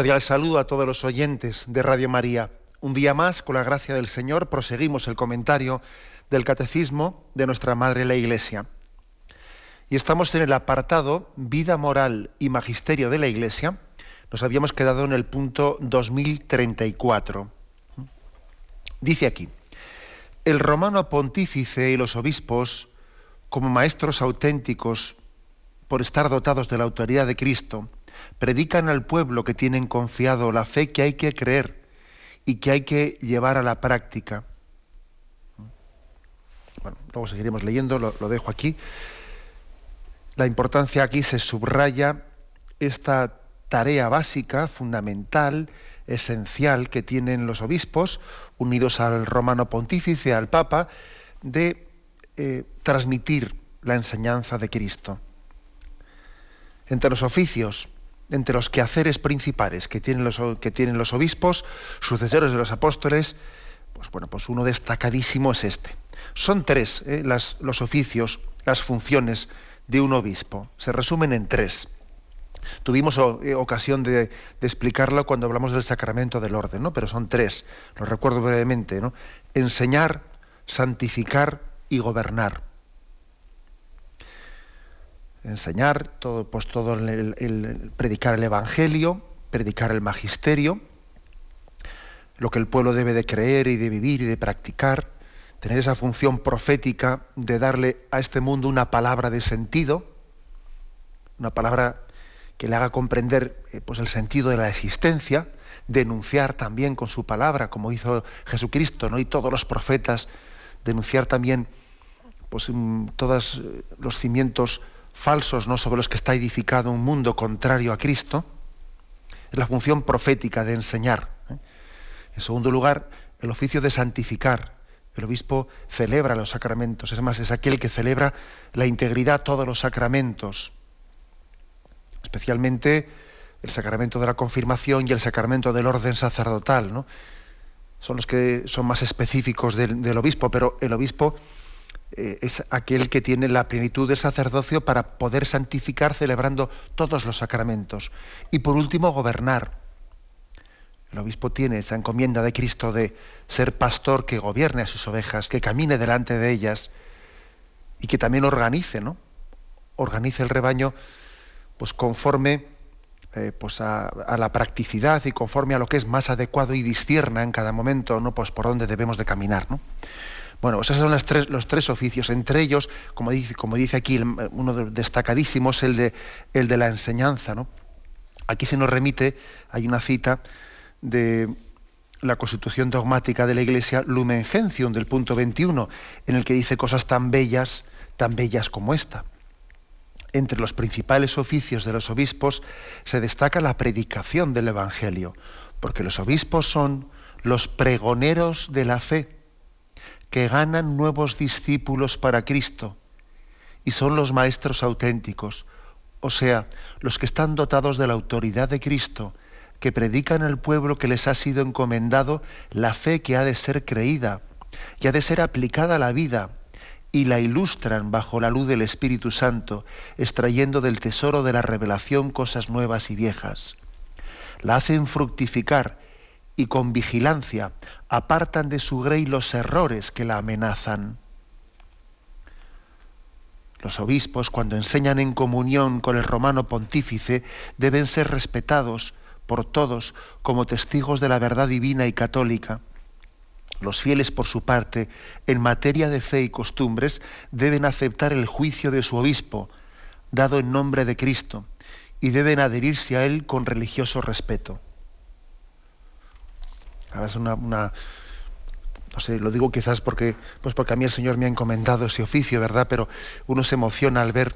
Cordial saludo a todos los oyentes de Radio María. Un día más, con la gracia del Señor, proseguimos el comentario del Catecismo de nuestra Madre la Iglesia. Y estamos en el apartado Vida moral y Magisterio de la Iglesia. Nos habíamos quedado en el punto 2034. Dice aquí, el romano pontífice y los obispos, como maestros auténticos, por estar dotados de la autoridad de Cristo, predican al pueblo que tienen confiado la fe que hay que creer y que hay que llevar a la práctica. Bueno, luego seguiremos leyendo, lo, dejo aquí. La importancia aquí se subraya esta tarea básica, fundamental, esencial que tienen los obispos, unidos al romano pontífice, al papa, de eh, transmitir la enseñanza de Cristo. Entre los oficios entre los quehaceres principales que tienen los, que tienen los obispos, sucesores de los apóstoles, pues bueno, pues uno destacadísimo es este. Son tres eh, los oficios, las funciones de un obispo. Se resumen en tres. Tuvimos eh, ocasión de, explicarlo cuando hablamos del sacramento del orden, ¿no? pero son tres, lo recuerdo brevemente. Enseñar, santificar y gobernar enseñar, todo, pues todo el, predicar el Evangelio, predicar el magisterio, lo que el pueblo debe de creer y de vivir y de practicar, tener esa función profética de darle a este mundo una palabra de sentido, una palabra que le haga comprender eh, pues el sentido de la existencia, denunciar también con su palabra, como hizo Jesucristo, ¿no? y todos los profetas, denunciar también pues, mm, todos eh, los cimientos falsos ¿no? sobre los que está edificado un mundo contrario a Cristo, es la función profética de enseñar. ¿eh? En segundo lugar, el oficio de santificar. El obispo celebra los sacramentos, es más, es aquel que celebra la integridad todos los sacramentos, especialmente el sacramento de la confirmación y el sacramento del orden sacerdotal. ¿no? Son los que son más específicos del obispo, pero el obispo eh, es aquel que tiene la plenitud de sacerdocio para poder santificar celebrando todos los sacramentos. Y por último, gobernar. El obispo tiene esa encomienda de Cristo de ser pastor que gobierne a sus ovejas, que camine delante de ellas y que también organice, ¿no? Organice el rebaño pues conforme eh, pues a, la practicidad y conforme a lo que es más adecuado y discierna en cada momento, ¿no? Pues por dónde debemos de caminar, ¿no? Bueno, esos son los tres oficios. Entre ellos, como dice, como dice aquí, uno destacadísimo es el de, el de la enseñanza. ¿no? Aquí se nos remite, hay una cita de la constitución dogmática de la Iglesia, Lumen Gentium, del punto 21, en el que dice cosas tan bellas, tan bellas como esta. Entre los principales oficios de los obispos se destaca la predicación del Evangelio, porque los obispos son los pregoneros de la fe que ganan nuevos discípulos para Cristo y son los maestros auténticos, o sea, los que están dotados de la autoridad de Cristo, que predican al pueblo que les ha sido encomendado la fe que ha de ser creída y ha de ser aplicada a la vida, y la ilustran bajo la luz del Espíritu Santo, extrayendo del tesoro de la revelación cosas nuevas y viejas. La hacen fructificar y con vigilancia apartan de su grey los errores que la amenazan. Los obispos, cuando enseñan en comunión con el romano pontífice, deben ser respetados por todos como testigos de la verdad divina y católica. Los fieles, por su parte, en materia de fe y costumbres, deben aceptar el juicio de su obispo, dado en nombre de Cristo, y deben adherirse a él con religioso respeto. Es una, no sé, lo digo quizás porque, pues porque a mí el Señor me ha encomendado ese oficio, ¿verdad? Pero uno se emociona al ver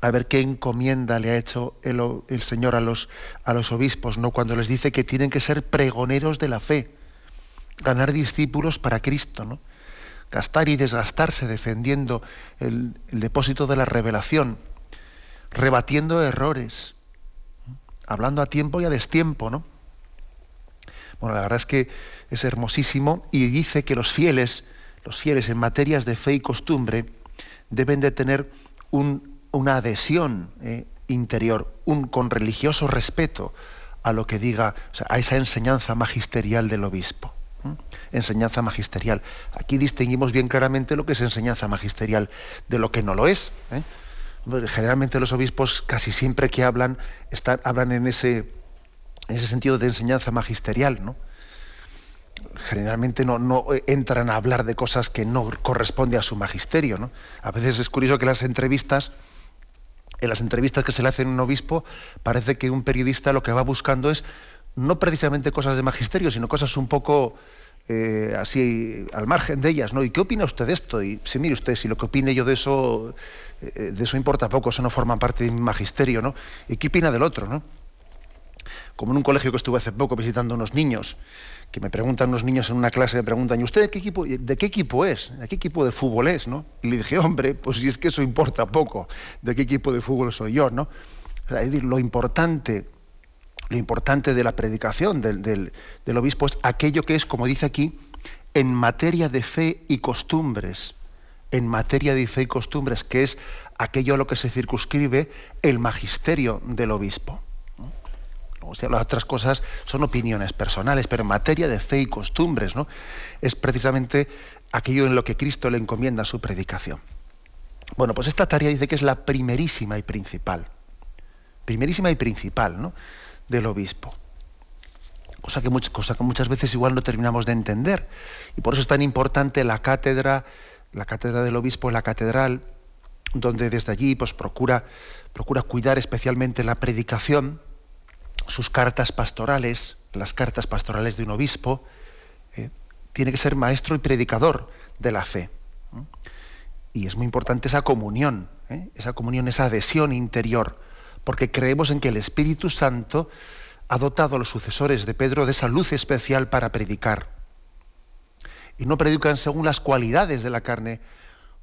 a ver qué encomienda le ha hecho el, el, Señor a los, a los obispos, ¿no? Cuando les dice que tienen que ser pregoneros de la fe, ganar discípulos para Cristo, ¿no? Gastar y desgastarse defendiendo el, el depósito de la revelación, rebatiendo errores, hablando a tiempo y a destiempo, ¿no? Bueno, la verdad es que es hermosísimo y dice que los fieles, los fieles en materias de fe y costumbre, deben de tener una adhesión eh, interior, un con religioso respeto a lo que diga, a esa enseñanza magisterial del obispo. Enseñanza magisterial. Aquí distinguimos bien claramente lo que es enseñanza magisterial de lo que no lo es. ¿eh? Generalmente los obispos casi siempre que hablan, están, hablan en ese, ese sentido de enseñanza magisterial, ¿no? generalmente no, no, entran a hablar de cosas que no corresponde a su magisterio. ¿no? A veces es curioso que las entrevistas, en las entrevistas que se le hacen a un obispo, parece que un periodista lo que va buscando es no precisamente cosas de magisterio, sino cosas un poco eh, así al margen de ellas, ¿no? ¿Y qué opina usted de esto? Y si mire usted, si lo que opine yo de eso, eh, de eso importa poco, eso no forma parte de mi magisterio, ¿no? ¿Y qué opina del otro, no? Como en un colegio que estuve hace poco visitando unos niños, que me preguntan unos niños en una clase, me preguntan, ¿y usted de qué equipo, de qué equipo es? ¿De qué equipo de fútbol es? ¿no? Y le dije, hombre, pues si es que eso importa poco, ¿de qué equipo de fútbol soy yo? ¿no? es decir, lo importante lo importante de la predicación del, obispo es aquello que es, como dice aquí, en materia de fe y costumbres, en materia de fe y costumbres, que es aquello a lo que se circunscribe el magisterio del obispo. O sea, las otras cosas son opiniones personales, pero en materia de fe y costumbres, ¿no? Es precisamente aquello en lo que Cristo le encomienda su predicación. Bueno, pues esta tarea dice que es la primerísima y principal. Primerísima y principal, ¿no? del obispo. Cosa que, que muchas veces igual no terminamos de entender. Y por eso es tan importante la cátedra, la cátedra del obispo en la catedral, donde desde allí pues, procura, procura cuidar especialmente la predicación, sus cartas pastorales, las cartas pastorales de un obispo, eh, tiene que ser maestro y predicador de la fe. Y es muy importante esa comunión, ¿eh? esa comunión, esa adhesión interior porque creemos en que el Espíritu Santo ha dotado a los sucesores de Pedro de esa luz especial para predicar. Y no predican según las cualidades de la carne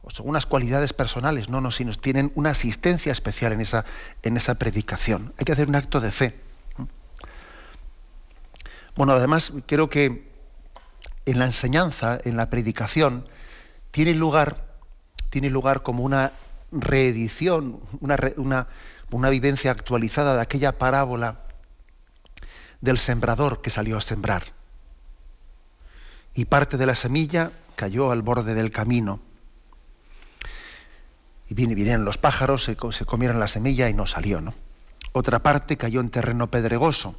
o según las cualidades personales, no, no, sino tienen una asistencia especial en esa, en esa predicación. Hay que hacer un acto de fe. Bueno, además creo que en la enseñanza, en la predicación, tiene lugar, tiene lugar como una reedición, una, una, vivencia actualizada de aquella parábola del sembrador que salió a sembrar. Y parte de la semilla cayó al borde del camino. Y vinieron los pájaros, se, comieron la semilla y no salió. ¿no? Otra parte cayó en terreno pedregoso.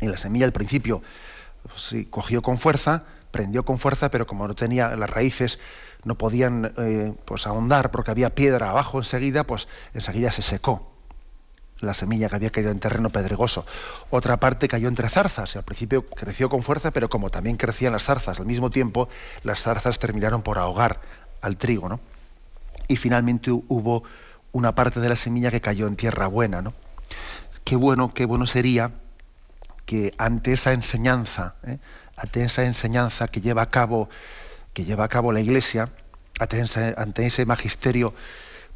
Y la semilla al principio pues cogió con fuerza, prendió con fuerza, pero como no tenía las raíces, no podían eh, pues ahondar porque había piedra abajo enseguida, pues enseguida se secó la semilla que había caído en terreno pedregoso. Otra parte cayó entre zarzas. Al principio creció con fuerza, pero como también crecían las zarzas al mismo tiempo, las zarzas terminaron por ahogar al trigo, ¿no? Y finalmente hubo una parte de la semilla que cayó en tierra buena, ¿no? Qué bueno, qué bueno sería que ante esa enseñanza, ¿eh? ante esa enseñanza que lleva a cabo que lleva a cabo la Iglesia ante ese, magisterio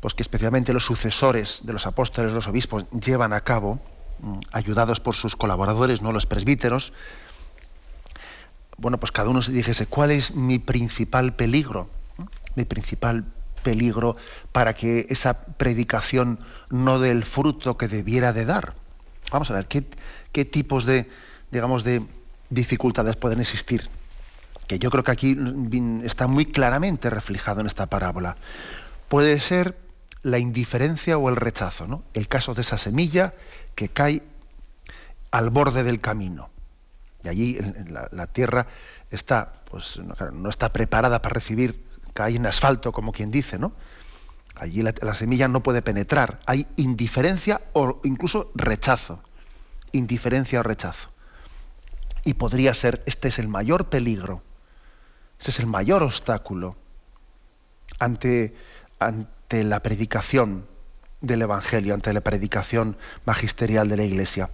pues que especialmente los sucesores de los apóstoles, los obispos, llevan a cabo, mm, ayudados por sus colaboradores, no los presbíteros, bueno, pues cada uno se dijese, ¿cuál es mi principal peligro? Mi principal peligro para que esa predicación no dé el fruto que debiera de dar. Vamos a ver, ¿qué, qué tipos de, digamos, de dificultades pueden existir? que yo creo que aquí está muy claramente reflejado en esta parábola. Puede ser la indiferencia o el rechazo, ¿no? El caso de esa semilla que cae al borde del camino. Y allí la, tierra está, pues, no, está preparada para recibir, cae en asfalto, como quien dice, ¿no? Allí la, la semilla no puede penetrar. Hay indiferencia o incluso rechazo. Indiferencia o rechazo. Y podría ser, este es el mayor peligro ese es el mayor obstáculo ante, ante la predicación del Evangelio ante la predicación magisterial de la Iglesia?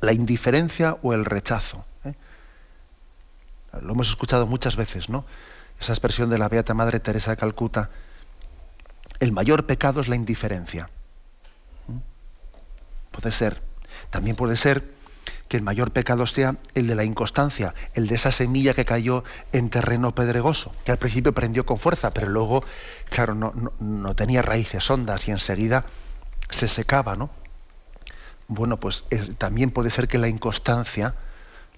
¿La indiferencia o el rechazo? ¿eh? Lo hemos escuchado muchas veces, ¿no? Esa expresión de la Beata Madre Teresa de Calcuta. El mayor pecado es la indiferencia. ¿Mm? Puede ser. También puede ser que el mayor pecado sea el de la inconstancia, el de esa semilla que cayó en terreno pedregoso, que al principio prendió con fuerza, pero luego, claro, no, tenía raíces hondas y enseguida se secaba, ¿no? Bueno, pues también puede ser que la inconstancia,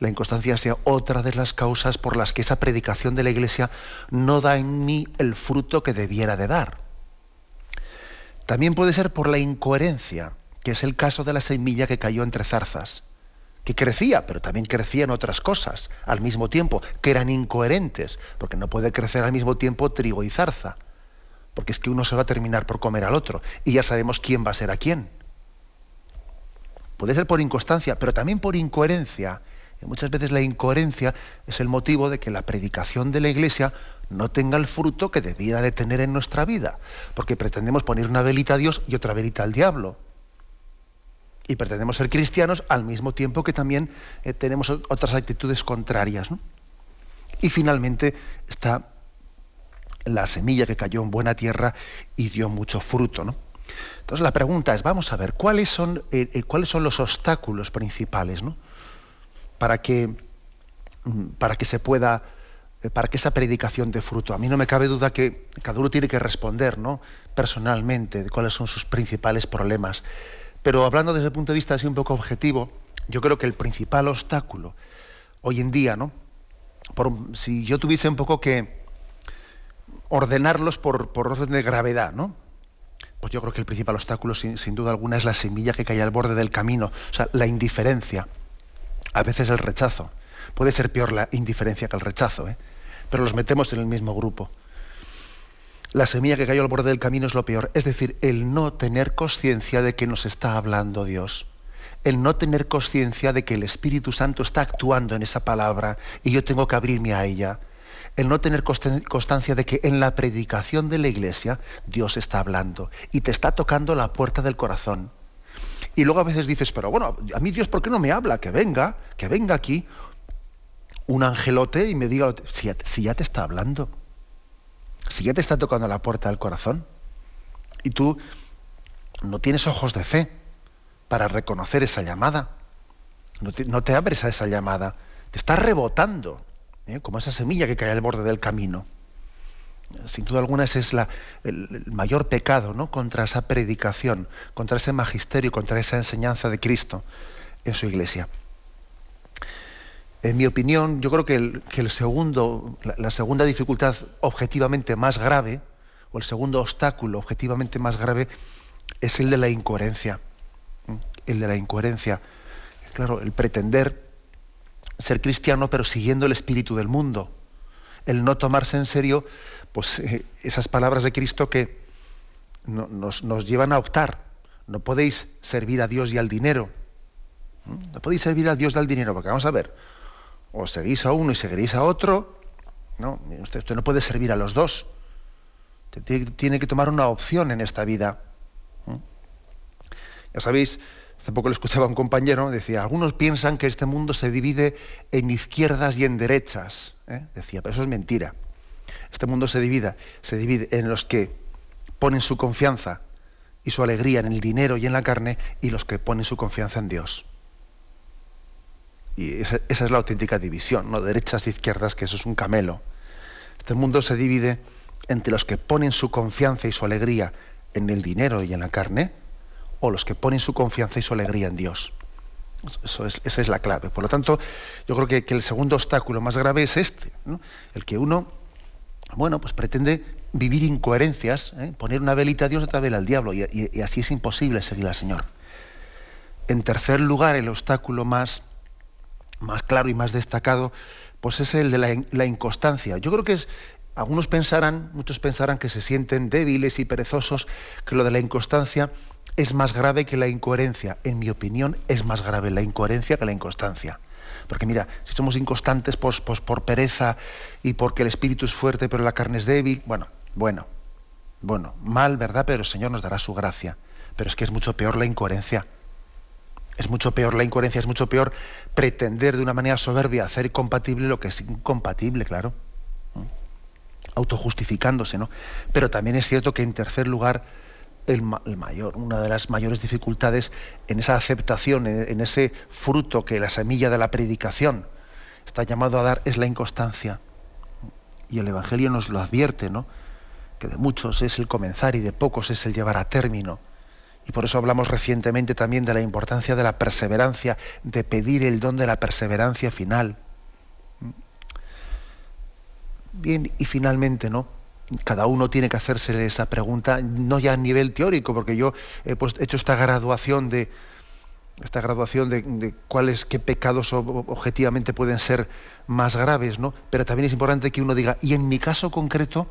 la inconstancia sea otra de las causas por las que esa predicación de la Iglesia no da en mí el fruto que debiera de dar. También puede ser por la incoherencia, que es el caso de la semilla que cayó entre zarzas que crecía, pero también crecían otras cosas al mismo tiempo, que eran incoherentes, porque no puede crecer al mismo tiempo trigo y zarza, porque es que uno se va a terminar por comer al otro, y ya sabemos quién va a ser a quién. Puede ser por inconstancia, pero también por incoherencia. Y muchas veces la incoherencia es el motivo de que la predicación de la Iglesia no tenga el fruto que debiera de tener en nuestra vida, porque pretendemos poner una velita a Dios y otra velita al diablo y pretendemos ser cristianos al mismo tiempo que también eh, tenemos otras actitudes contrarias. Y finalmente está la semilla que cayó en buena tierra y dio mucho fruto. ¿no? Entonces la pregunta es, vamos a ver, ¿cuáles son, eh, eh, ¿cuáles son los obstáculos principales ¿no? para, que, mm, para que se pueda, para que esa predicación dé fruto? A mí no me cabe duda que cada uno tiene que responder ¿no? personalmente de cuáles son sus principales problemas. Pero hablando desde el punto de vista así un poco objetivo, yo creo que el principal obstáculo hoy en día, ¿no? si yo tuviese un poco que ordenarlos por, orden de gravedad, ¿no? Pues yo creo que el principal obstáculo, sin, duda alguna, es la semilla que cae al borde del camino, o sea, la indiferencia, a veces el rechazo. Puede ser peor la indiferencia que el rechazo, ¿eh? pero los metemos en el mismo grupo la semilla que cayó al borde del camino es lo peor. Es decir, el no tener conciencia de que nos está hablando Dios. El no tener conciencia de que el Espíritu Santo está actuando en esa palabra y yo tengo que abrirme a ella. El no tener constancia de que en la predicación de la iglesia Dios está hablando y te está tocando la puerta del corazón. Y luego a veces dices, pero bueno, a mí Dios, ¿por qué no me habla? Que venga, que venga aquí un angelote y me diga, si ya te está hablando si ya te está tocando la puerta del corazón y tú no tienes ojos de fe para reconocer esa llamada, no te, abres a esa llamada, te está rebotando, ¿eh? como esa semilla que cae al borde del camino. Sin duda alguna ese es la, el, mayor pecado ¿no? contra esa predicación, contra ese magisterio, contra esa enseñanza de Cristo en su iglesia. En mi opinión, yo creo que, el, segundo, la, segunda dificultad objetivamente más grave, o el segundo obstáculo objetivamente más grave, es el de la incoherencia. El de la incoherencia. Claro, el pretender ser cristiano pero siguiendo el espíritu del mundo. El no tomarse en serio pues, eh, esas palabras de Cristo que nos, nos llevan a optar. No podéis servir a Dios y al dinero. No podéis servir a Dios y al dinero, porque vamos a ver, o seguís a uno y seguiréis a otro. No, usted, no puede servir a los dos. tiene que tomar una opción en esta vida. Ya sabéis, hace poco le escuchaba a un compañero, decía, algunos piensan que este mundo se divide en izquierdas y en derechas. ¿eh? Decía, pero eso es mentira. Este mundo se divide, se divide en los que ponen su confianza y su alegría en el dinero y en la carne y los que ponen su confianza en Dios. Y esa, es la auténtica división, ¿no? Derechas e izquierdas, que eso es un camelo. Este mundo se divide entre los que ponen su confianza y su alegría en el dinero y en la carne, o los que ponen su confianza y su alegría en Dios. Eso es, esa es la clave. Por lo tanto, yo creo que, el segundo obstáculo más grave es este, el que uno, bueno, pues pretende vivir incoherencias, ¿eh? poner una velita a Dios y otra vela al diablo, y, y así es imposible seguir al Señor. En tercer lugar, el obstáculo más, más claro y más destacado, pues es el de la, inconstancia. Yo creo que es, algunos pensarán, muchos pensarán que se sienten débiles y perezosos, que lo de la inconstancia es más grave que la incoherencia. En mi opinión, es más grave la incoherencia que la inconstancia. Porque mira, si somos inconstantes pues, pues por pereza y porque el espíritu es fuerte pero la carne es débil, bueno, bueno, bueno, mal, ¿verdad? Pero el Señor nos dará su gracia. pero es que es mucho peor la incoherencia. Es mucho peor la incoherencia, es mucho peor pretender de una manera soberbia hacer compatible lo que es incompatible, claro. Autojustificándose, ¿no? Pero también es cierto que en tercer lugar, el, mayor, una de las mayores dificultades en esa aceptación, en, ese fruto que la semilla de la predicación está llamado a dar, es la inconstancia. Y el Evangelio nos lo advierte, ¿no? Que de muchos es el comenzar y de pocos es el llevar a término. Y por eso hablamos recientemente también de la importancia de la perseverancia, de pedir el don de la perseverancia final. Bien, y finalmente, ¿no? Cada uno tiene que hacerse esa pregunta, no ya a nivel teórico, porque yo he hecho esta graduación de esta graduación de, cuáles, qué pecados objetivamente pueden ser más graves, ¿no? Pero también es importante que uno diga, y en mi caso concreto,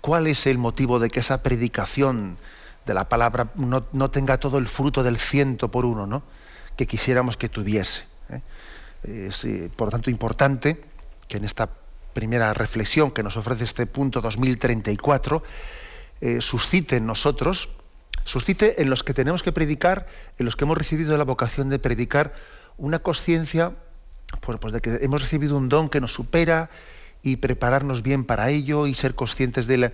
¿cuál es el motivo de que esa predicación de la palabra no, tenga todo el fruto del ciento por uno, ¿no? que quisiéramos que tuviese. ¿eh? Es, eh, por tanto, importante que en esta primera reflexión que nos ofrece este punto 2034, eh, suscite en nosotros, suscite en los que tenemos que predicar, en los que hemos recibido la vocación de predicar, una conciencia pues, pues de que hemos recibido un don que nos supera y prepararnos bien para ello y ser conscientes de la,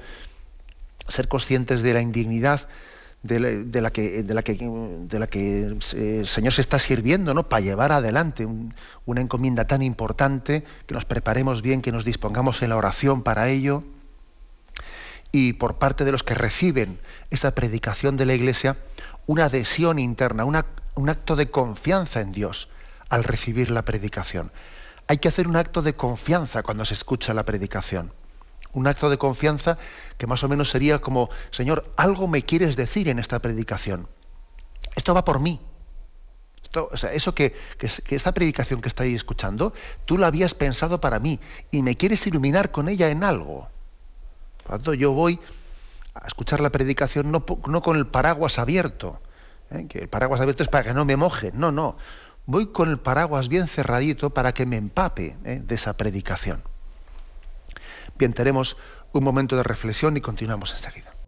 ser conscientes de la indignidad de la, que, que el eh, Señor se está sirviendo, ¿no? Para llevar adelante una encomienda tan importante, que nos preparemos bien, que nos dispongamos en la oración para ello. Y por parte de los que reciben esa predicación de la Iglesia, una adhesión interna, un acto de confianza en Dios al recibir la predicación. Hay que hacer un acto de confianza cuando se escucha la predicación un acto de confianza que más o menos sería como, Señor, algo me quieres decir en esta predicación. Esto va por mí. Esto, o sea, eso que, esta predicación que estáis escuchando, tú la habías pensado para mí y me quieres iluminar con ella en algo. Por tanto, yo voy a escuchar la predicación no, con el paraguas abierto, ¿eh? que el paraguas abierto es para que no me moje, no, no. Voy con el paraguas bien cerradito para que me empape ¿eh? de esa predicación. Bien, un momento de reflexión y continuamos enseguida.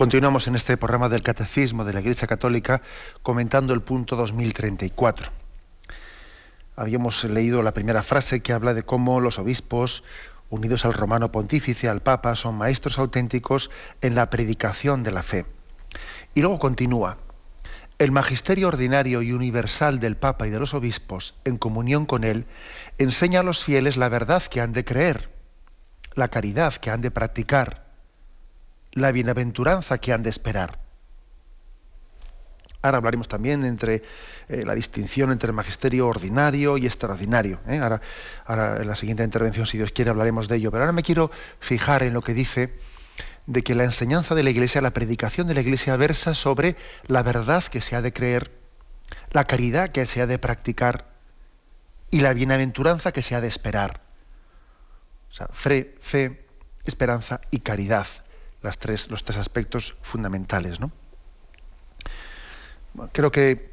Continuamos en este programa del Catecismo de la Iglesia Católica comentando el punto 2034. Habíamos leído la primera frase que habla de cómo los obispos, unidos al romano pontífice, al papa, son maestros auténticos en la predicación de la fe. Y luego continúa, el magisterio ordinario y universal del papa y de los obispos, en comunión con él, enseña a los fieles la verdad que han de creer, la caridad que han de practicar, la bienaventuranza que han de esperar. Ahora hablaremos también entre eh, la distinción entre magisterio ordinario y extraordinario. ¿eh? Ahora, ahora, en la siguiente intervención, si Dios quiere, hablaremos de ello. Pero ahora me quiero fijar en lo que dice de que la enseñanza de la Iglesia, la predicación de la Iglesia versa sobre la verdad que se ha de creer, la caridad que se ha de practicar y la bienaventuranza que se ha de esperar. O sea, fe, fe esperanza y caridad las tres, los tres aspectos fundamentales. ¿no? Creo que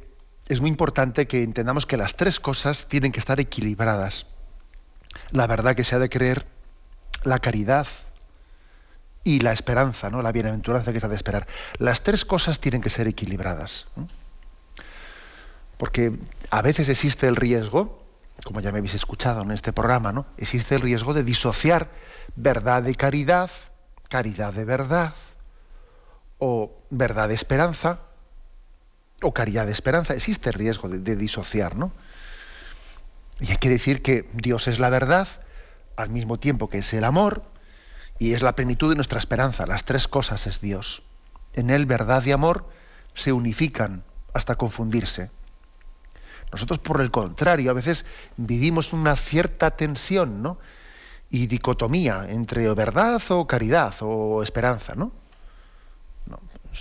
es muy importante que entendamos que las tres cosas tienen que estar equilibradas. La verdad que se ha de creer, la caridad y la esperanza, ¿no? La bienaventuranza que se ha de esperar. Las tres cosas tienen que ser equilibradas. Porque a veces existe el riesgo, como ya me habéis escuchado en este programa, ¿no? Existe el riesgo de disociar verdad de caridad, caridad de verdad, o verdad de esperanza, o caridad de esperanza. Existe riesgo de, disociar, ¿no? Y hay que decir que Dios es la verdad, al mismo tiempo que es el amor, y es la plenitud de nuestra esperanza. Las tres cosas es Dios. En Él verdad y amor se unifican hasta confundirse. Nosotros, por el contrario, a veces vivimos una cierta tensión, ¿no? Y dicotomía entre verdad o caridad o esperanza, ¿no?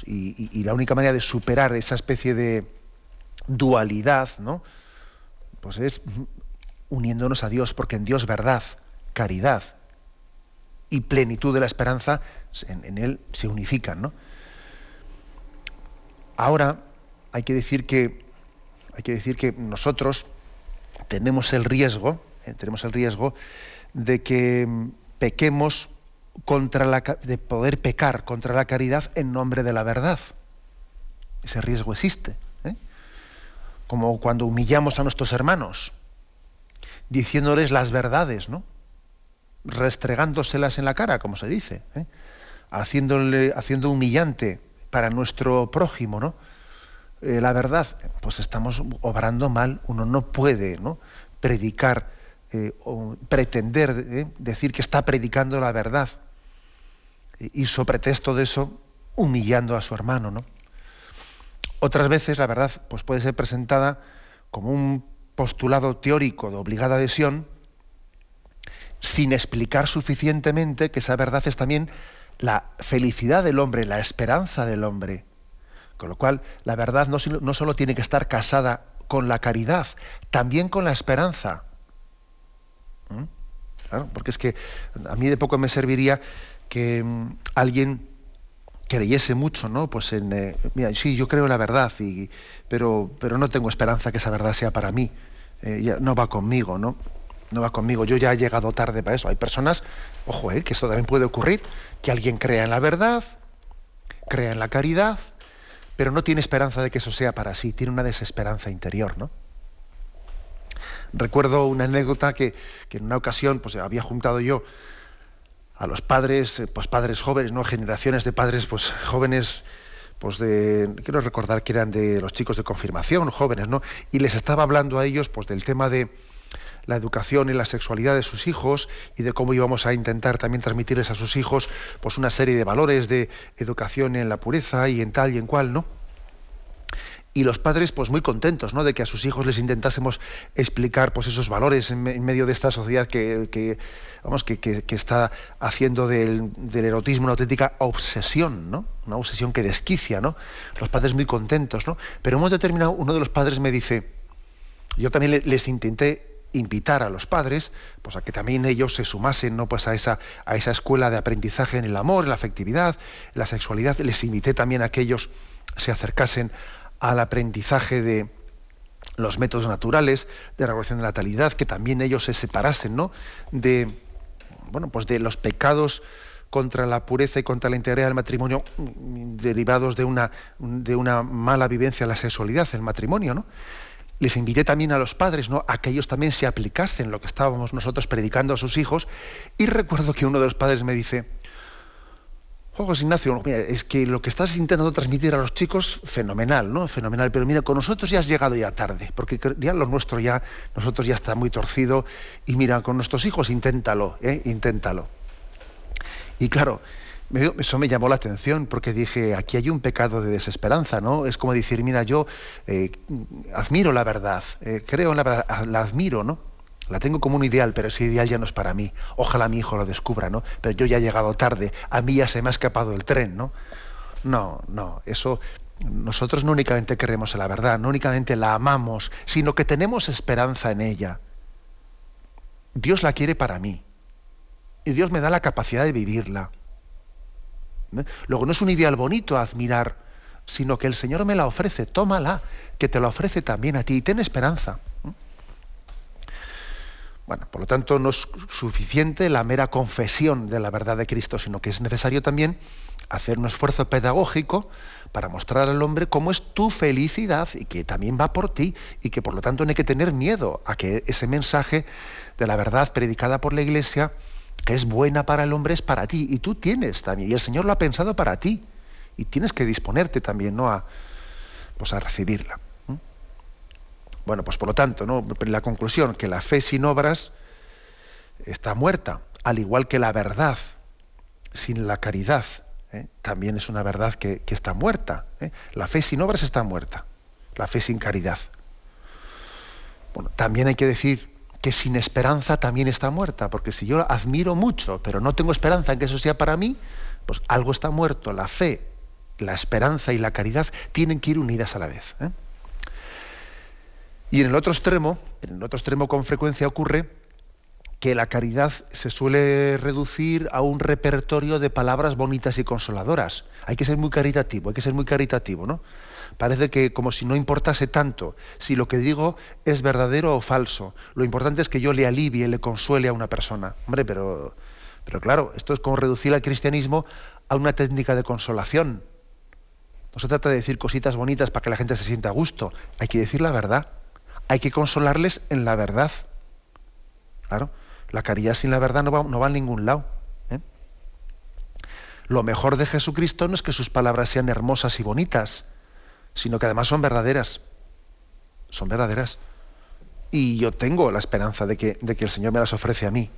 Y, la única manera de superar esa especie de dualidad, ¿no? Pues es uniéndonos a Dios, porque en Dios verdad, caridad y plenitud de la esperanza, en, Él se unifican, ¿no? Ahora hay que decir que hay que decir que nosotros tenemos el riesgo, eh, tenemos el riesgo de que pequemos contra la, de poder pecar contra la caridad en nombre de la verdad. Ese riesgo existe. ¿eh? Como cuando humillamos a nuestros hermanos, diciéndoles las verdades, ¿no? restregándoselas en la cara, como se dice, ¿eh? Haciéndole, haciendo humillante para nuestro prójimo, ¿no? Eh, la verdad, pues estamos obrando mal. Uno no puede ¿no? predicar eh, o pretender eh, decir que está predicando la verdad y, sobre pretexto de eso humillando a su hermano. ¿no? Otras veces la verdad pues puede ser presentada como un postulado teórico de obligada adhesión sin explicar suficientemente que esa verdad es también la felicidad del hombre, la esperanza del hombre. Con lo cual, la verdad no, no solo tiene que estar casada con la caridad, también con la esperanza. ¿Mm? porque es que a mí de poco me serviría que mm, alguien creyese mucho, ¿no? Pues en, eh, mira, sí, yo creo la verdad, y, pero, pero no tengo esperanza que esa verdad sea para mí. Eh, no va conmigo, ¿no? No va conmigo. Yo ya he llegado tarde para eso. Hay personas, ojo, eh, que esto también puede ocurrir, que alguien crea en la verdad, crea en la caridad, pero no tiene esperanza de que eso sea para sí, tiene una desesperanza interior, ¿no? Recuerdo una anécdota que, en una ocasión pues, había juntado yo a los padres, eh, pues padres jóvenes, ¿no? generaciones de padres pues jóvenes, pues de, quiero recordar que eran de los chicos de confirmación, jóvenes, ¿no? Y les estaba hablando a ellos pues del tema de la educación y la sexualidad de sus hijos y de cómo íbamos a intentar también transmitirles a sus hijos pues una serie de valores de educación en la pureza y en tal y en cual, ¿no? Y los padres pues muy contentos ¿no? de que a sus hijos les intentásemos explicar pues esos valores en, medio de esta sociedad que, vamos que, está haciendo del, erotismo una auténtica obsesión no una obsesión que desquicia no los padres muy contentos no pero en un momento determinado uno de los padres me dice yo también les intenté invitar a los padres pues a que también ellos se sumasen no pues a esa a esa escuela de aprendizaje en el amor en la afectividad en la sexualidad les invité también a que ellos se acercasen al aprendizaje de los métodos naturales de regulación de la natalidad que también ellos se separasen no de bueno pues de los pecados contra la pureza y contra la integridad del matrimonio mm, derivados de una de una mala vivencia de la sexualidad el matrimonio no les invité también a los padres, ¿no? a que ellos también se aplicasen lo que estábamos nosotros predicando a sus hijos. Y recuerdo que uno de los padres me dice, José Ignacio, es que lo que estás intentando transmitir a los chicos, fenomenal, ¿no? Fenomenal, pero mira, con nosotros ya has llegado ya tarde, porque ya lo nuestro ya, nosotros ya está muy torcido, y mira, con nuestros hijos inténtalo, ¿eh? Inténtalo. Y claro, eso me llamó la atención porque dije, aquí hay un pecado de desesperanza, ¿no? Es como decir, mira, yo eh, admiro la verdad, eh, creo en la verdad, la admiro, ¿no? La tengo como un ideal, pero ese ideal ya no es para mí. Ojalá mi hijo lo descubra, ¿no? Pero yo ya he llegado tarde, a mí ya se me ha escapado el tren, ¿no? No, no, eso nosotros no únicamente en la verdad, no únicamente la amamos, sino que tenemos esperanza en ella. Dios la quiere para mí. Y Dios me da la capacidad de vivirla. ¿Eh? Luego, no es un ideal bonito admirar sino que el Señor me la ofrece, tómala, que te la ofrece también a ti y ten esperanza. Bueno, por lo tanto, no es suficiente la mera confesión de la verdad de Cristo, sino que es necesario también hacer un esfuerzo pedagógico para mostrar al hombre cómo es tu felicidad y que también va por ti y que por lo tanto no hay que tener miedo a que ese mensaje de la verdad predicada por la Iglesia, que es buena para el hombre, es para ti y tú tienes también y el Señor lo ha pensado para ti y tienes que disponerte también ¿no? a, pues a recibirla. Bueno, pues por lo tanto, ¿no? la conclusión, que la fe sin obras está muerta, al igual que la verdad sin la caridad ¿eh? también es una verdad que, está muerta. ¿eh? La fe sin obras está muerta, la fe sin caridad. Bueno, también hay que decir que sin esperanza también está muerta, porque si yo admiro mucho, pero no tengo esperanza en que eso sea para mí, pues algo está muerto. La fe, la esperanza y la caridad tienen que ir unidas a la vez. ¿eh? Y en el otro extremo, en el otro extremo con frecuencia ocurre que la caridad se suele reducir a un repertorio de palabras bonitas y consoladoras. Hay que ser muy caritativo, hay que ser muy caritativo, ¿no? Parece que como si no importase tanto si lo que digo es verdadero o falso. Lo importante es que yo le alivie, le consuele a una persona. Hombre, pero, pero claro, esto es como reducir al cristianismo a una técnica de consolación. No se trata de decir cositas bonitas para que la gente se sienta a gusto. Hay que decir la verdad hay que consolarles en la verdad. Claro, la caridad sin la verdad no va, no va a ningún lado. ¿eh? Lo mejor de Jesucristo no es que sus palabras sean hermosas y bonitas, sino que además son verdaderas. Son verdaderas. Y yo tengo la esperanza de que, de que el Señor me las ofrece a mí.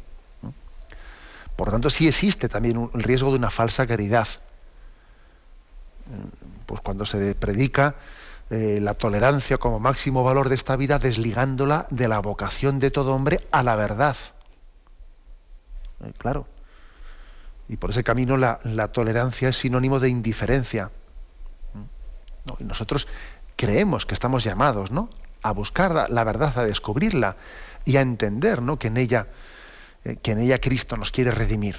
Por lo tanto, sí existe también el riesgo de una falsa caridad. Pues cuando se predica eh, la tolerancia como máximo valor de esta vida, desligándola de la vocación de todo hombre a la verdad. Eh, claro. Y por ese camino la, tolerancia es sinónimo de indiferencia. Y nosotros creemos que estamos llamados ¿no? a buscar la, verdad, a descubrirla y a entender ¿no? que, en ella, eh, que en ella Cristo nos quiere redimir.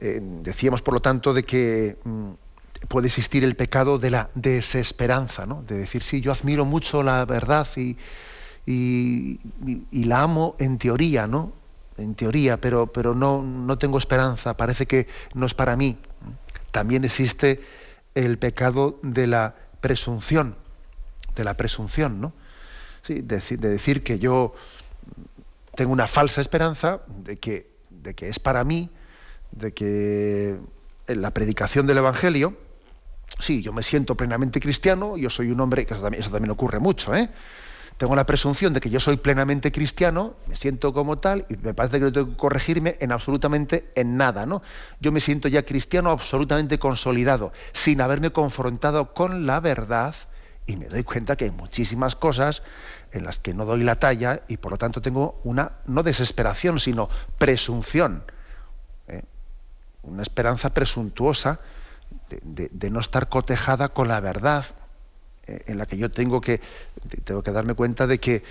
decíamos, por lo tanto, de que mm, puede existir el pecado de la desesperanza, ¿no? de decir, sí, yo admiro mucho la verdad y, la amo en teoría, ¿no? En teoría, pero, pero no, no tengo esperanza, parece que no es para mí. También existe el pecado de la presunción, de la presunción, ¿no? Sí, de, de decir que yo tengo una falsa esperanza de que, de que es para mí, de que en la predicación del Evangelio, sí, yo me siento plenamente cristiano, yo soy un hombre, que eso también, ocurre mucho, ¿eh? Tengo la presunción de que yo soy plenamente cristiano, me siento como tal y me parece que no tengo que corregirme en absolutamente en nada, ¿no? Yo me siento ya cristiano absolutamente consolidado, sin haberme confrontado con la verdad y me doy cuenta que hay muchísimas cosas en las que no doy la talla y por lo tanto tengo una no desesperación, sino presunción, ¿eh? una esperanza presuntuosa de, no estar cotejada con la verdad eh, en la que yo tengo que, tengo que darme cuenta de que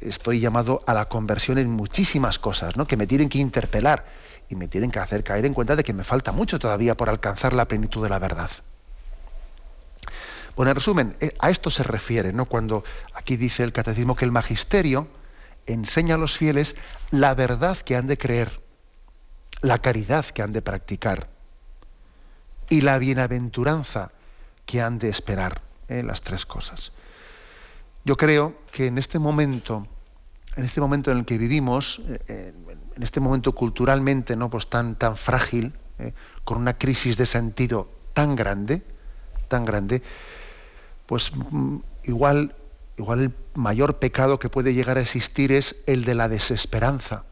estoy llamado a la conversión en muchísimas cosas, ¿no? que me tienen que interpelar y me tienen que hacer caer en cuenta de que me falta mucho todavía por alcanzar la plenitud de la verdad. Bueno, en resumen, eh, a esto se refiere, ¿no? Cuando aquí dice el catecismo que el magisterio enseña a los fieles la verdad que han de creer, la caridad que han de practicar y la bienaventuranza que han de esperar, ¿eh? las tres cosas. Yo creo que en este momento, en este momento en el que vivimos, eh, en este momento culturalmente no pues tan tan frágil, ¿eh? con una crisis de sentido tan grande, tan grande, pues mm, igual igual el mayor pecado que puede llegar a existir es el de la desesperanza.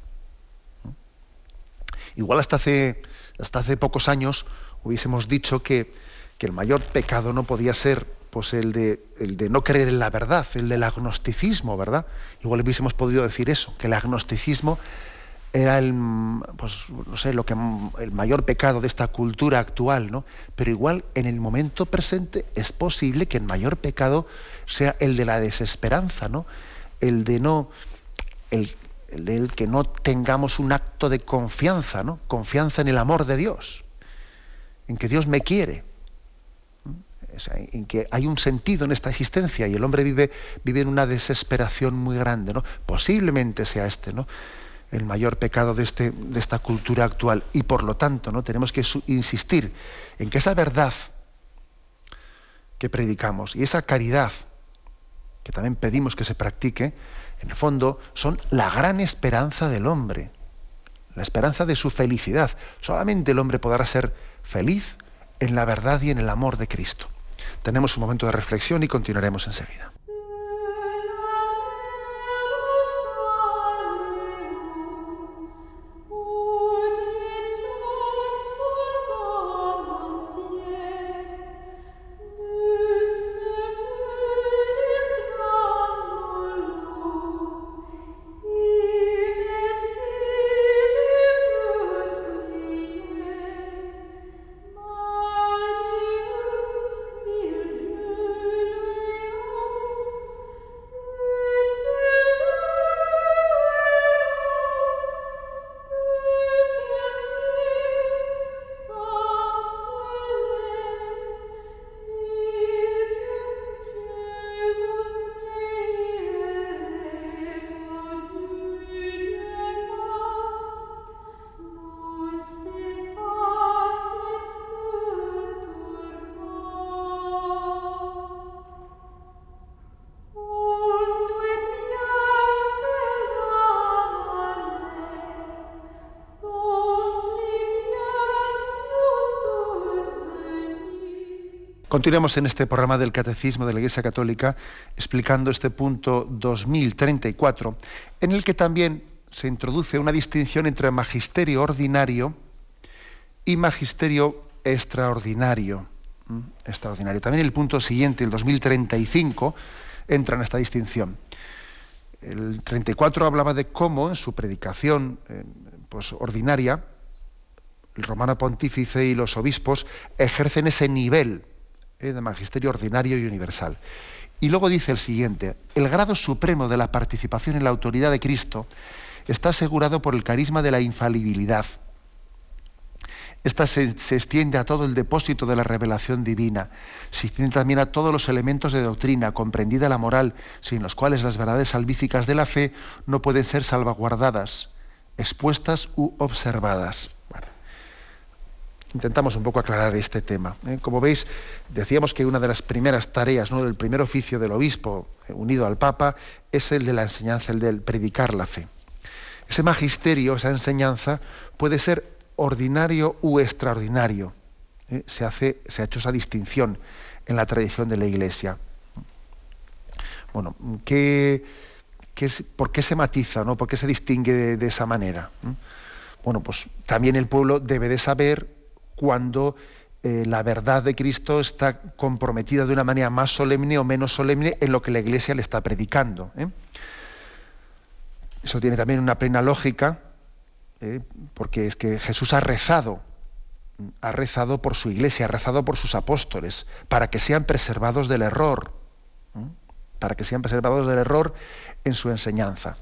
Igual hasta hace hasta hace pocos años hubiésemos dicho que, el mayor pecado no podía ser pues el de, el de no creer en la verdad, el del agnosticismo, ¿verdad? Igual hubiésemos podido decir eso, que el agnosticismo era el, pues, no sé, lo que, el mayor pecado de esta cultura actual, ¿no? Pero igual en el momento presente es posible que el mayor pecado sea el de la desesperanza, ¿no? El de no, el, el de que no tengamos un acto de confianza, ¿no? Confianza en el amor de Dios en que Dios me quiere, en que hay un sentido en esta existencia y el hombre vive, vive en una desesperación muy grande, ¿no? Posiblemente sea este, ¿no? el mayor pecado de, este, de esta cultura actual. Y por lo tanto, ¿no? tenemos que insistir en que esa verdad que predicamos y esa caridad que también pedimos que se practique, en el fondo son la gran esperanza del hombre, la esperanza de su felicidad. Solamente el hombre podrá ser feliz en la verdad y en el amor de Cristo. Tenemos un momento de reflexión y continuaremos enseguida. Continuamos en este programa del Catecismo de la Iglesia Católica explicando este punto 2034, en el que también se introduce una distinción entre magisterio ordinario y magisterio extraordinario. extraordinario. También el punto siguiente, el 2035, entra en esta distinción. El 34 hablaba de cómo en su predicación eh, pues, ordinaria, el romano pontífice y los obispos ejercen ese nivel eh, de magisterio ordinario y universal. Y luego dice el siguiente, el grado supremo de la participación en la autoridad de Cristo está asegurado por el carisma de la infalibilidad. Esta se, se, extiende a todo el depósito de la revelación divina, se extiende también a todos los elementos de doctrina, comprendida la moral, sin los cuales las verdades salvíficas de la fe no pueden ser salvaguardadas, expuestas u observadas intentamos un poco aclarar este tema. ¿eh? Como veis, decíamos que una de las primeras tareas, ¿no? del primer oficio del obispo eh, unido al Papa, es el de la enseñanza, el del predicar la fe. Ese magisterio, esa enseñanza, puede ser ordinario u extraordinario. ¿eh? Se, hace, se ha hecho esa distinción en la tradición de la Iglesia. Bueno, ¿qué, ¿por qué se matiza? ¿no? ¿Por qué se distingue de, de esa manera? Bueno, pues también el pueblo debe de saber cuando eh, la verdad de Cristo está comprometida de una manera más solemne o menos solemne en lo que la Iglesia le está predicando. ¿eh? Eso tiene también una plena lógica, ¿eh? porque es que Jesús ha rezado, ha rezado por su Iglesia, ha rezado por sus apóstoles, para que sean preservados del error, para que sean preservados del error en su enseñanza.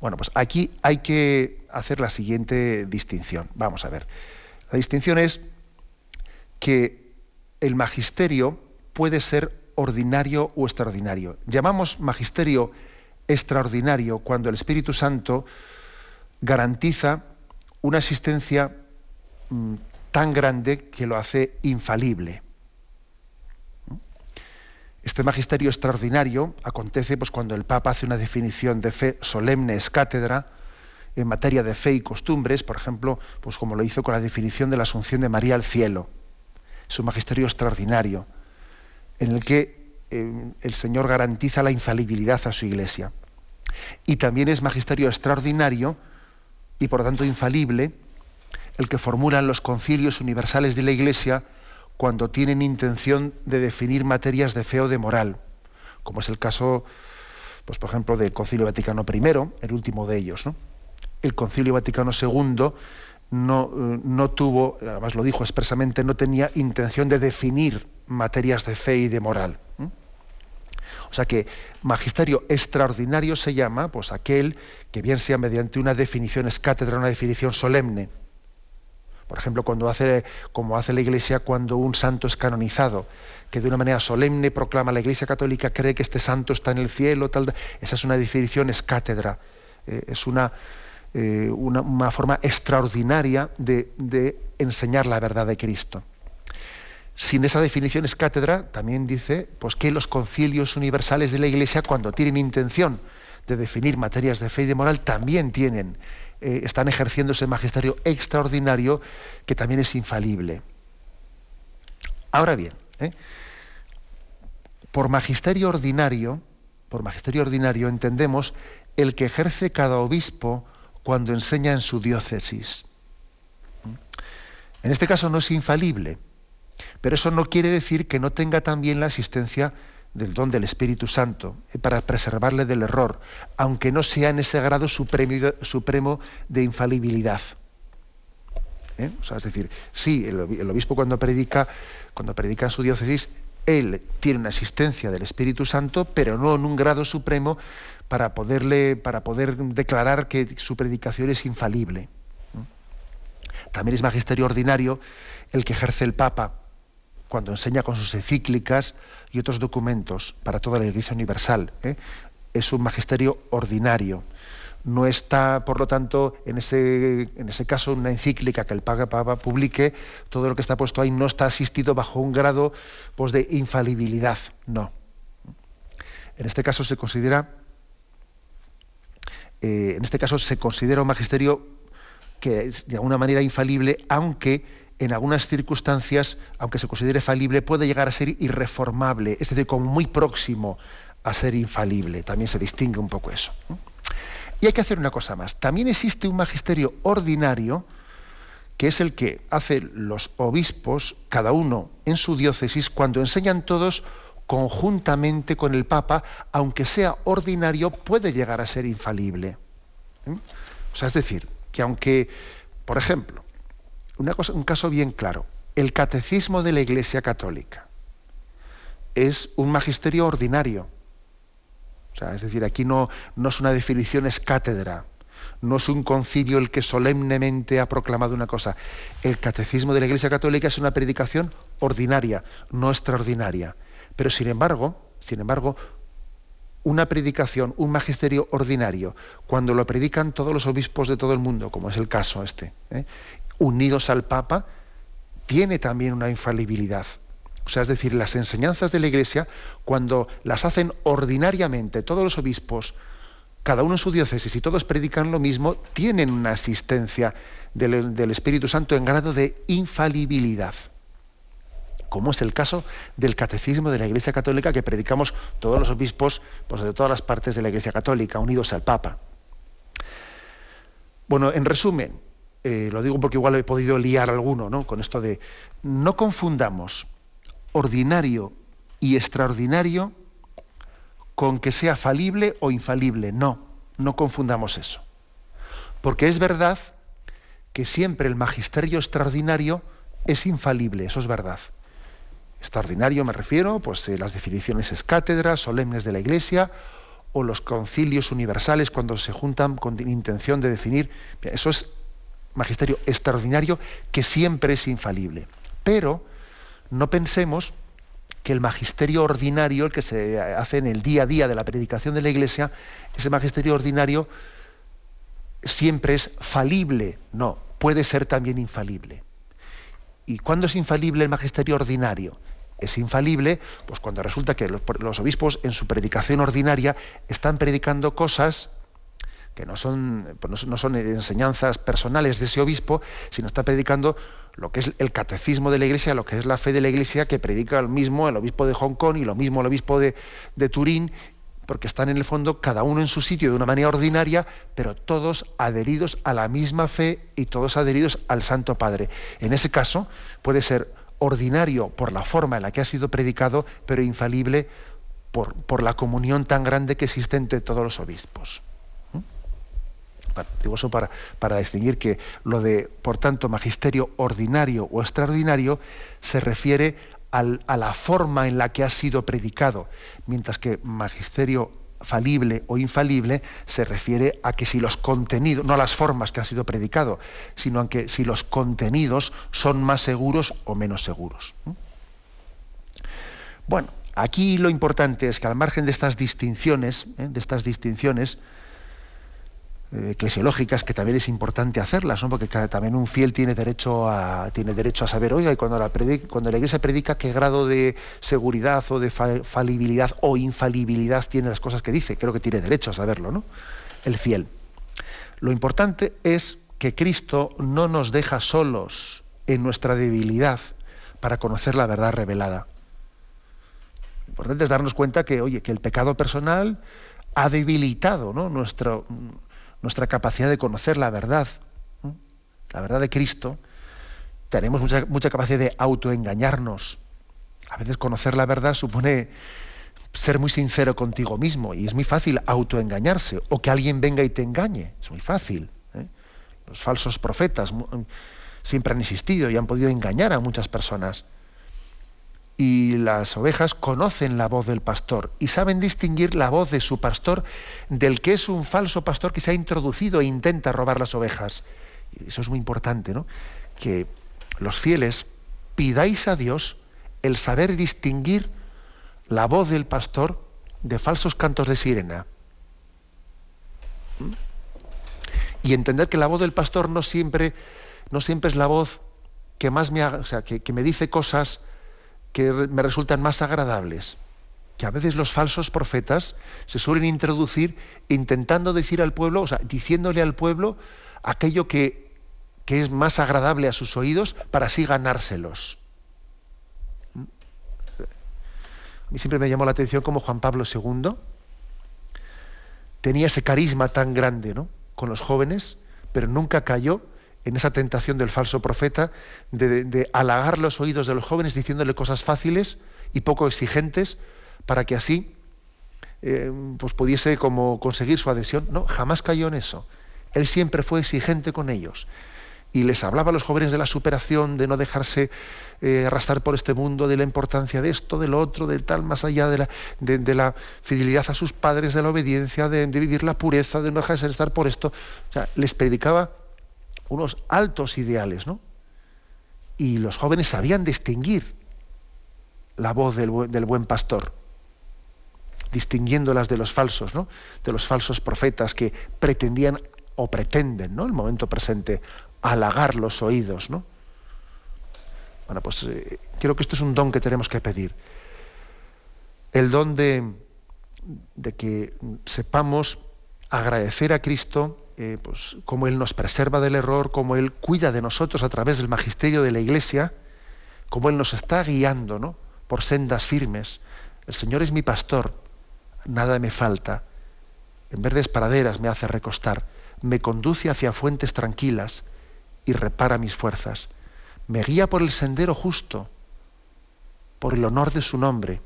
Bueno, pues aquí hay que hacer la siguiente distinción. Vamos a ver. La distinción es que el magisterio puede ser ordinario o extraordinario. Llamamos magisterio extraordinario cuando el Espíritu Santo garantiza una existencia mm, tan grande que lo hace infalible. Este magisterio extraordinario acontece pues, cuando el Papa hace una definición de fe solemne, es cátedra, en materia de fe y costumbres, por ejemplo, pues como lo hizo con la definición de la Asunción de María al cielo. Es un magisterio extraordinario, en el que eh, el Señor garantiza la infalibilidad a su iglesia. Y también es magisterio extraordinario y por tanto infalible el que formulan los concilios universales de la iglesia cuando tienen intención de definir materias de fe o de moral, como es el caso, pues por ejemplo, del Concilio Vaticano I, el último de ellos, ¿no? El Concilio Vaticano II no, eh, no, tuvo, además lo dijo expresamente, no tenía intención de definir materias de fe y de moral. O sea que magisterio extraordinario se llama pues aquel que bien sea mediante una definición es cátedra, una definición solemne, Por ejemplo, cuando hace, como hace la Iglesia cuando un santo es canonizado, que de una manera solemne proclama la Iglesia Católica, cree que este santo está en el cielo, tal, esa es una definición, es cátedra, eh, es una, eh, una, forma extraordinaria de, enseñar la verdad de Cristo. Sin esa definición es cátedra, también dice pues, que los concilios universales de la Iglesia, cuando tienen intención de definir materias de fe y de moral, también tienen, eh, están ejerciendo ese magisterio extraordinario que también es infalible. Ahora bien, ¿eh? por magisterio ordinario, por magisterio ordinario entendemos el que ejerce cada obispo cuando enseña en su diócesis. En este caso no es infalible, pero eso no quiere decir que no tenga también la asistencia del don del Espíritu Santo eh, para preservarle del error, aunque no sea en ese grado supremo, de infalibilidad. ¿Eh? es decir, sí, el, obispo cuando predica, cuando predica en su diócesis, él tiene una asistencia del Espíritu Santo, pero no en un grado supremo para poderle, para poder declarar que su predicación es infalible. También es magisterio ordinario el que ejerce el Papa cuando enseña con sus encíclicas y otros documentos para toda la Iglesia Universal. ¿eh? Es un magisterio ordinario. No está, por lo tanto, en ese, en ese caso, una encíclica que el Papa publique, todo lo que está puesto ahí no está asistido bajo un grado pues, de infalibilidad. No. En este caso se considera, eh, en este caso se considera un magisterio que es de alguna manera infalible, aunque en algunas circunstancias, aunque se considere falible, puede llegar a ser irreformable, es decir, como muy próximo a ser infalible. También se distingue un poco eso. Y hay que hacer una cosa más. También existe un magisterio ordinario, que es el que hacen los obispos, cada uno en su diócesis, cuando enseñan todos conjuntamente con el Papa, aunque sea ordinario, puede llegar a ser infalible. ¿Mm? O sea, es decir, que aunque, por ejemplo, un caso bien claro. El catecismo de la Iglesia Católica es un magisterio ordinario. es decir, aquí no, no es una definición, es cátedra. No es un concilio el que solemnemente ha proclamado una cosa. El catecismo de la Iglesia Católica es una predicación ordinaria, no extraordinaria. Pero sin embargo, sin embargo, una predicación, un magisterio ordinario, cuando lo predican todos los obispos de todo el mundo, como es el caso este, ¿eh? unidos al Papa, tiene también una infalibilidad. O sea, es decir, las enseñanzas de la Iglesia, cuando las hacen ordinariamente todos los obispos, cada uno en su diócesis y todos predican lo mismo, tienen una asistencia del, del Espíritu Santo en grado de infalibilidad como es el caso del catecismo de la Iglesia Católica que predicamos todos los obispos pues, de todas las partes de la Iglesia Católica, unidos al Papa. Bueno, en resumen, eh, lo digo porque igual he podido liar alguno ¿no? con esto de no confundamos ordinario y extraordinario con que sea falible o infalible. No, no confundamos eso. Porque es verdad que siempre el magisterio extraordinario es infalible, eso es verdad. Extraordinario me refiero, pues eh, las definiciones es cátedras, solemnes de la Iglesia, o los concilios universales cuando se juntan con intención de definir. Eso es magisterio extraordinario que siempre es infalible. Pero no pensemos que el magisterio ordinario, el que se hace en el día a día de la predicación de la Iglesia, ese magisterio ordinario siempre es falible. No, puede ser también infalible. ¿Y cuándo es infalible el magisterio ordinario? Es infalible pues cuando resulta que los obispos en su predicación ordinaria están predicando cosas que no son, pues no son enseñanzas personales de ese obispo, sino está predicando lo que es el catecismo de la Iglesia, lo que es la fe de la Iglesia, que predica el mismo el obispo de Hong Kong y lo mismo el obispo de, de Turín, porque están en el fondo cada uno en su sitio de una manera ordinaria, pero todos adheridos a la misma fe y todos adheridos al Santo Padre. En ese caso puede ser ordinario por la forma en la que ha sido predicado, pero infalible por, por la comunión tan grande que existe entre todos los obispos. Digo eso para, para distinguir que lo de, por tanto, magisterio ordinario o extraordinario se refiere a la forma en la que ha sido predicado, mientras que magisterio falible o infalible se refiere a que si los contenidos, no a las formas que ha sido predicado, sino a que si los contenidos son más seguros o menos seguros. Bueno, aquí lo importante es que al margen de estas distinciones, ¿eh? de estas distinciones, eclesiológicas que también es importante hacerlas, ¿no? porque también un fiel tiene derecho a, tiene derecho a saber, oiga, y cuando la, cuando la iglesia predica qué grado de seguridad o de falibilidad o infalibilidad tiene las cosas que dice, creo que tiene derecho a saberlo, ¿no? El fiel. Lo importante es que Cristo no nos deja solos en nuestra debilidad para conocer la verdad revelada. Lo importante es darnos cuenta que, oye, que el pecado personal ha debilitado ¿no? nuestro, nuestra capacidad de conocer la verdad, la verdad de Cristo, tenemos mucha, mucha capacidad de autoengañarnos. A veces conocer la verdad supone ser muy sincero contigo mismo y es muy fácil autoengañarse o que alguien venga y te engañe, es muy fácil. ¿eh? Los falsos profetas siempre han existido y han podido engañar a muchas personas y las ovejas conocen la voz del pastor y saben distinguir la voz de su pastor del que es un falso pastor que se ha introducido e intenta robar las ovejas. Eso es muy importante, ¿no? Que los fieles pidáis a Dios el saber distinguir la voz del pastor de falsos cantos de sirena. ¿Mm? Y entender que la voz del pastor no siempre, no siempre es la voz que más me o sea, que me dice cosas que me resultan más agradables, que a veces los falsos profetas se suelen introducir intentando decir al pueblo, o sea, diciéndole al pueblo aquello que, que es más agradable a sus oídos para así ganárselos. ¿Mm? A mí siempre me llamó la atención como Juan Pablo II tenía ese carisma tan grande ¿no? con los jóvenes, pero nunca cayó en esa tentación del falso profeta de, halagar los oídos de los jóvenes diciéndole cosas fáciles y poco exigentes para que así eh, pues pudiese como conseguir su adhesión. No, jamás cayó en eso. Él siempre fue exigente con ellos y les hablaba a los jóvenes de la superación, de no dejarse eh, arrastrar por este mundo, de la importancia de esto, de lo otro, de tal, más allá de la, de, la fidelidad a sus padres, de la obediencia, de, vivir la pureza, de no dejarse estar por esto. O sea, les predicaba unos altos ideales, ¿no? Y los jóvenes sabían distinguir la voz del, buen pastor, distinguiéndolas de los falsos, ¿no? De los falsos profetas que pretendían o pretenden, ¿no? El momento presente, halagar los oídos, ¿no? Bueno, pues eh, creo que esto es un don que tenemos que pedir. El don de, de que sepamos agradecer a Cristo eh, pues, cómo Él nos preserva del error, cómo Él cuida de nosotros a través del magisterio de la Iglesia, cómo Él nos está guiando ¿no? por sendas firmes. El Señor es mi pastor, nada me falta. En verdes praderas me hace recostar, me conduce hacia fuentes tranquilas y repara mis fuerzas. Me guía por el sendero justo, por el honor de su nombre.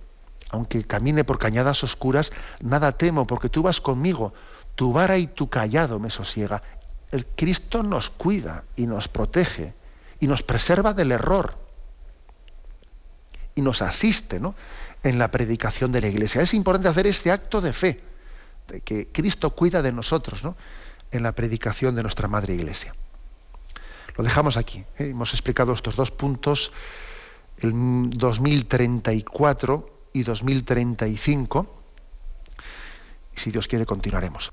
Aunque camine por cañadas oscuras, nada temo, porque tú vas conmigo tu vara y tu callado me sosiega. El Cristo nos cuida y nos protege y nos preserva del error y nos asiste ¿no? en la predicación de la iglesia. Es importante hacer este acto de fe, de que Cristo cuida de nosotros ¿no? en la predicación de nuestra Madre Iglesia. Lo dejamos aquí. ¿eh? Hemos explicado estos dos puntos, el 2034 y 2035, y si Dios quiere continuaremos.